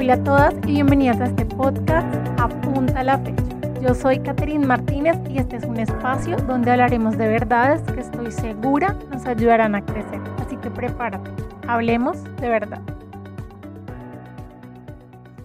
Hola a todas y bienvenidas a este podcast Apunta la fecha. Yo soy Catherine Martínez y este es un espacio donde hablaremos de verdades que estoy segura nos ayudarán a crecer. Así que prepárate, hablemos de verdad.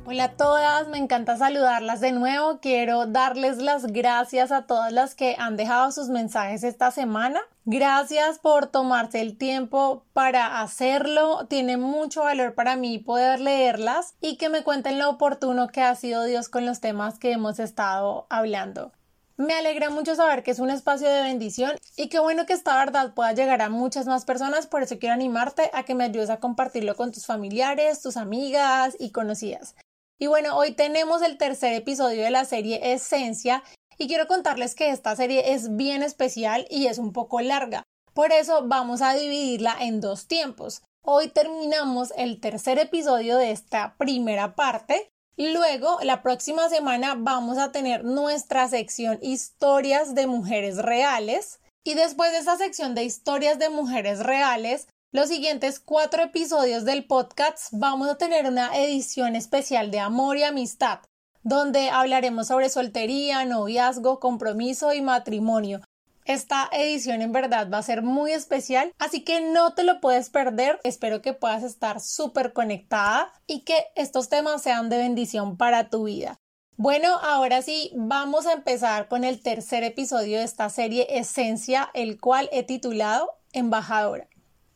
Hola a todas, me encanta saludarlas de nuevo. Quiero darles las gracias a todas las que han dejado sus mensajes esta semana. Gracias por tomarse el tiempo para hacerlo. Tiene mucho valor para mí poder leerlas y que me cuenten lo oportuno que ha sido Dios con los temas que hemos estado hablando. Me alegra mucho saber que es un espacio de bendición y qué bueno que esta verdad pueda llegar a muchas más personas, por eso quiero animarte a que me ayudes a compartirlo con tus familiares, tus amigas y conocidas. Y bueno, hoy tenemos el tercer episodio de la serie Esencia y quiero contarles que esta serie es bien especial y es un poco larga. Por eso vamos a dividirla en dos tiempos. Hoy terminamos el tercer episodio de esta primera parte. Luego, la próxima semana vamos a tener nuestra sección Historias de Mujeres Reales. Y después de esa sección de Historias de Mujeres Reales, los siguientes cuatro episodios del podcast vamos a tener una edición especial de amor y amistad, donde hablaremos sobre soltería, noviazgo, compromiso y matrimonio. Esta edición en verdad va a ser muy especial, así que no te lo puedes perder. Espero que puedas estar súper conectada y que estos temas sean de bendición para tu vida. Bueno, ahora sí, vamos a empezar con el tercer episodio de esta serie Esencia, el cual he titulado Embajadora.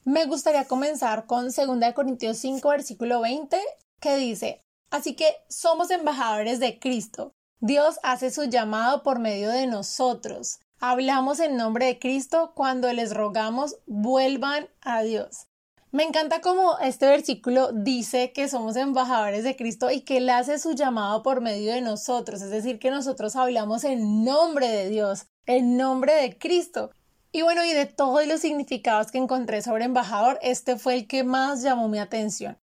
Me gustaría comenzar con 2 Corintios 5, versículo 20, que dice, Así que somos embajadores de Cristo. Dios hace su llamado por medio de nosotros. Hablamos en nombre de Cristo cuando les rogamos vuelvan a Dios. Me encanta cómo este versículo dice que somos embajadores de Cristo y que Él hace su llamado por medio de nosotros, es decir, que nosotros hablamos en nombre de Dios, en nombre de Cristo. Y bueno, y de todos los significados que encontré sobre embajador, este fue el que más llamó mi atención.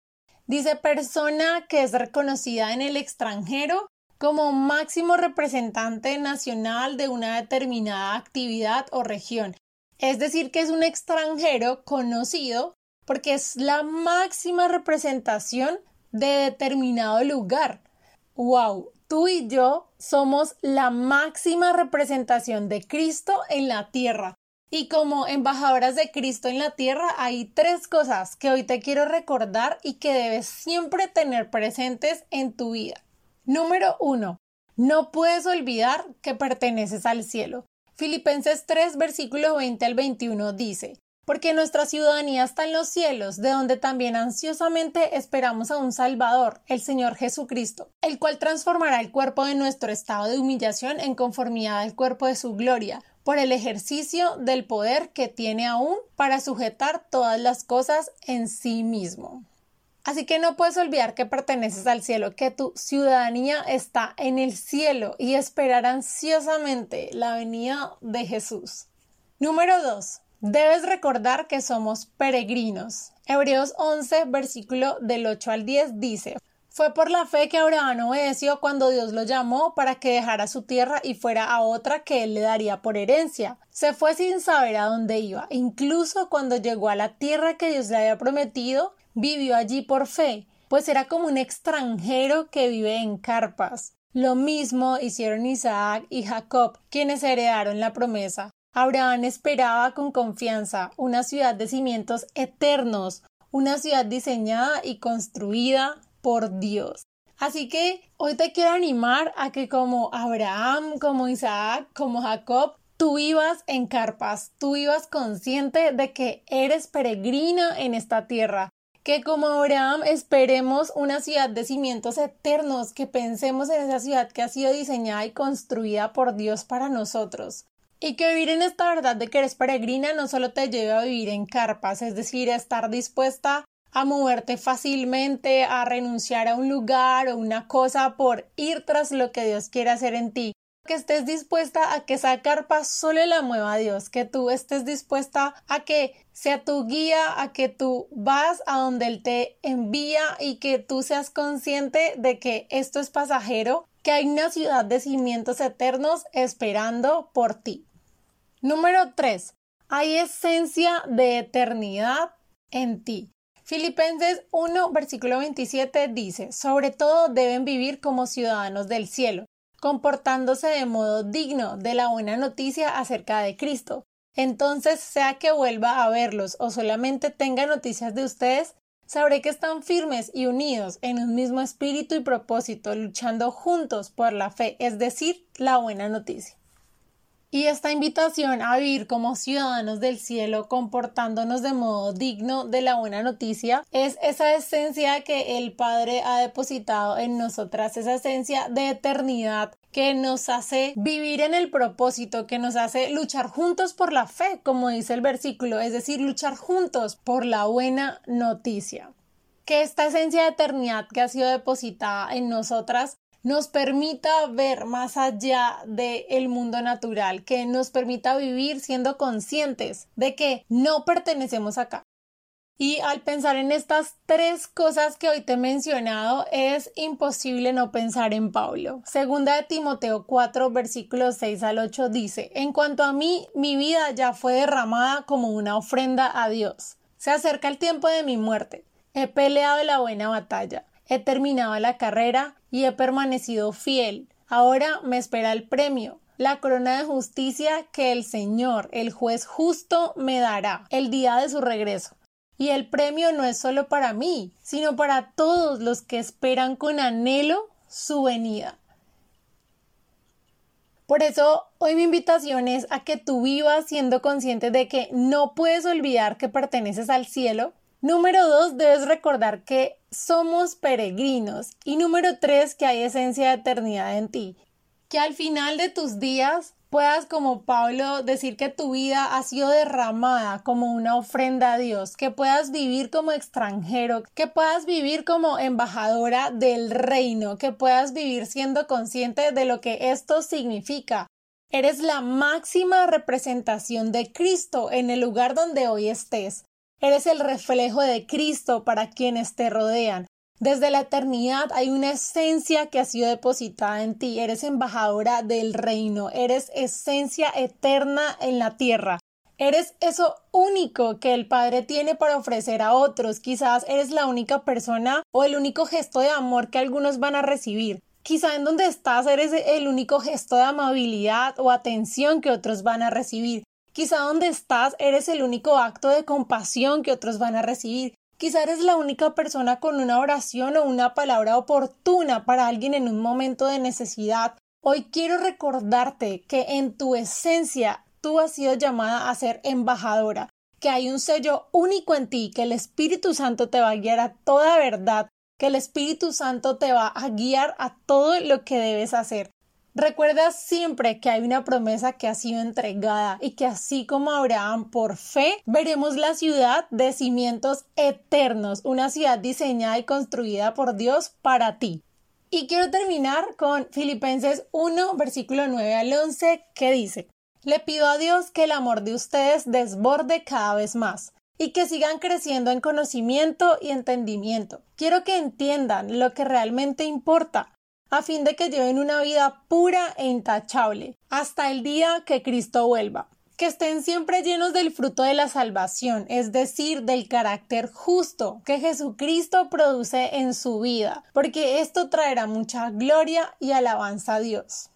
Dice persona que es reconocida en el extranjero como máximo representante nacional de una determinada actividad o región. Es decir, que es un extranjero conocido porque es la máxima representación de determinado lugar. ¡Wow! Tú y yo somos la máxima representación de Cristo en la tierra. Y como embajadoras de Cristo en la tierra hay tres cosas que hoy te quiero recordar y que debes siempre tener presentes en tu vida. Número uno, no puedes olvidar que perteneces al cielo. Filipenses 3, versículo 20 al 21 dice, porque nuestra ciudadanía está en los cielos, de donde también ansiosamente esperamos a un Salvador, el Señor Jesucristo, el cual transformará el cuerpo de nuestro estado de humillación en conformidad al cuerpo de su gloria, por el ejercicio del poder que tiene aún para sujetar todas las cosas en sí mismo. Así que no puedes olvidar que perteneces al cielo, que tu ciudadanía está en el cielo y esperar ansiosamente la venida de Jesús. Número 2. Debes recordar que somos peregrinos. Hebreos 11, versículo del 8 al 10 dice, fue por la fe que Abraham obedeció cuando Dios lo llamó para que dejara su tierra y fuera a otra que él le daría por herencia. Se fue sin saber a dónde iba. Incluso cuando llegó a la tierra que Dios le había prometido, vivió allí por fe, pues era como un extranjero que vive en carpas. Lo mismo hicieron Isaac y Jacob, quienes heredaron la promesa. Abraham esperaba con confianza una ciudad de cimientos eternos, una ciudad diseñada y construida por Dios. Así que hoy te quiero animar a que como Abraham, como Isaac, como Jacob, tú vivas en carpas, tú vivas consciente de que eres peregrina en esta tierra, que como Abraham esperemos una ciudad de cimientos eternos, que pensemos en esa ciudad que ha sido diseñada y construida por Dios para nosotros. Y que vivir en esta verdad de que eres peregrina no solo te lleve a vivir en carpas, es decir, a estar dispuesta a moverte fácilmente, a renunciar a un lugar o una cosa por ir tras lo que Dios quiere hacer en ti. Que estés dispuesta a que esa carpa solo la mueva Dios, que tú estés dispuesta a que sea tu guía, a que tú vas a donde Él te envía y que tú seas consciente de que esto es pasajero, que hay una ciudad de cimientos eternos esperando por ti. Número 3. Hay esencia de eternidad en ti. Filipenses 1, versículo 27 dice, sobre todo deben vivir como ciudadanos del cielo, comportándose de modo digno de la buena noticia acerca de Cristo. Entonces, sea que vuelva a verlos o solamente tenga noticias de ustedes, sabré que están firmes y unidos en un mismo espíritu y propósito, luchando juntos por la fe, es decir, la buena noticia. Y esta invitación a vivir como ciudadanos del cielo, comportándonos de modo digno de la buena noticia, es esa esencia que el Padre ha depositado en nosotras, esa esencia de eternidad que nos hace vivir en el propósito, que nos hace luchar juntos por la fe, como dice el versículo, es decir, luchar juntos por la buena noticia. Que esta esencia de eternidad que ha sido depositada en nosotras nos permita ver más allá del mundo natural, que nos permita vivir siendo conscientes de que no pertenecemos acá. Y al pensar en estas tres cosas que hoy te he mencionado, es imposible no pensar en Pablo. Segunda de Timoteo 4, versículos 6 al 8 dice, En cuanto a mí, mi vida ya fue derramada como una ofrenda a Dios. Se acerca el tiempo de mi muerte. He peleado la buena batalla he terminado la carrera y he permanecido fiel. Ahora me espera el premio, la corona de justicia que el Señor, el juez justo, me dará el día de su regreso. Y el premio no es solo para mí, sino para todos los que esperan con anhelo su venida. Por eso, hoy mi invitación es a que tú vivas siendo consciente de que no puedes olvidar que perteneces al cielo, Número dos, debes recordar que somos peregrinos. Y número tres, que hay esencia de eternidad en ti. Que al final de tus días puedas, como Pablo, decir que tu vida ha sido derramada como una ofrenda a Dios, que puedas vivir como extranjero, que puedas vivir como embajadora del reino, que puedas vivir siendo consciente de lo que esto significa. Eres la máxima representación de Cristo en el lugar donde hoy estés. Eres el reflejo de Cristo para quienes te rodean. Desde la eternidad hay una esencia que ha sido depositada en ti. Eres embajadora del reino. Eres esencia eterna en la tierra. Eres eso único que el Padre tiene para ofrecer a otros. Quizás eres la única persona o el único gesto de amor que algunos van a recibir. Quizá en donde estás eres el único gesto de amabilidad o atención que otros van a recibir. Quizá donde estás eres el único acto de compasión que otros van a recibir. Quizá eres la única persona con una oración o una palabra oportuna para alguien en un momento de necesidad. Hoy quiero recordarte que en tu esencia tú has sido llamada a ser embajadora, que hay un sello único en ti, que el Espíritu Santo te va a guiar a toda verdad, que el Espíritu Santo te va a guiar a todo lo que debes hacer. Recuerda siempre que hay una promesa que ha sido entregada y que así como Abraham por fe veremos la ciudad de cimientos eternos, una ciudad diseñada y construida por Dios para ti. Y quiero terminar con Filipenses 1, versículo 9 al 11, que dice, Le pido a Dios que el amor de ustedes desborde cada vez más y que sigan creciendo en conocimiento y entendimiento. Quiero que entiendan lo que realmente importa a fin de que lleven una vida pura e intachable, hasta el día que Cristo vuelva. Que estén siempre llenos del fruto de la salvación, es decir, del carácter justo que Jesucristo produce en su vida, porque esto traerá mucha gloria y alabanza a Dios.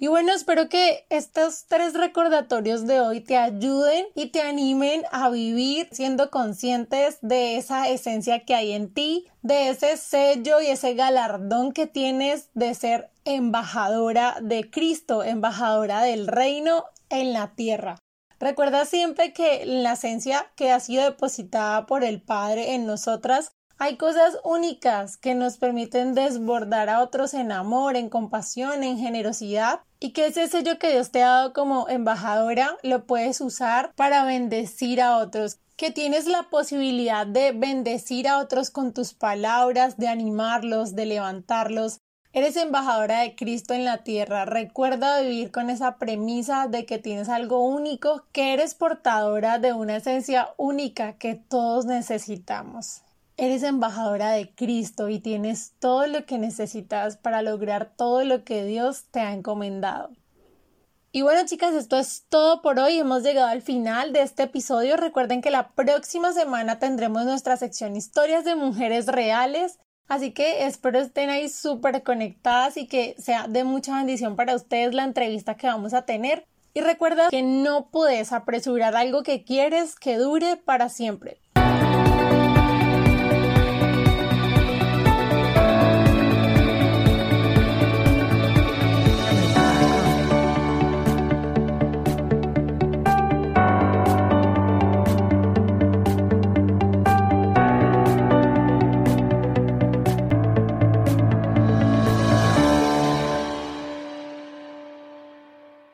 Y bueno, espero que estos tres recordatorios de hoy te ayuden y te animen a vivir siendo conscientes de esa esencia que hay en ti, de ese sello y ese galardón que tienes de ser embajadora de Cristo, embajadora del reino en la tierra. Recuerda siempre que la esencia que ha sido depositada por el Padre en nosotras hay cosas únicas que nos permiten desbordar a otros en amor, en compasión, en generosidad y que ese sello que Dios te ha dado como embajadora lo puedes usar para bendecir a otros que tienes la posibilidad de bendecir a otros con tus palabras, de animarlos, de levantarlos. Eres embajadora de Cristo en la tierra. Recuerda vivir con esa premisa de que tienes algo único, que eres portadora de una esencia única que todos necesitamos. Eres embajadora de Cristo y tienes todo lo que necesitas para lograr todo lo que Dios te ha encomendado. Y bueno chicas, esto es todo por hoy. Hemos llegado al final de este episodio. Recuerden que la próxima semana tendremos nuestra sección Historias de Mujeres Reales. Así que espero estén ahí súper conectadas y que sea de mucha bendición para ustedes la entrevista que vamos a tener. Y recuerda que no puedes apresurar algo que quieres que dure para siempre.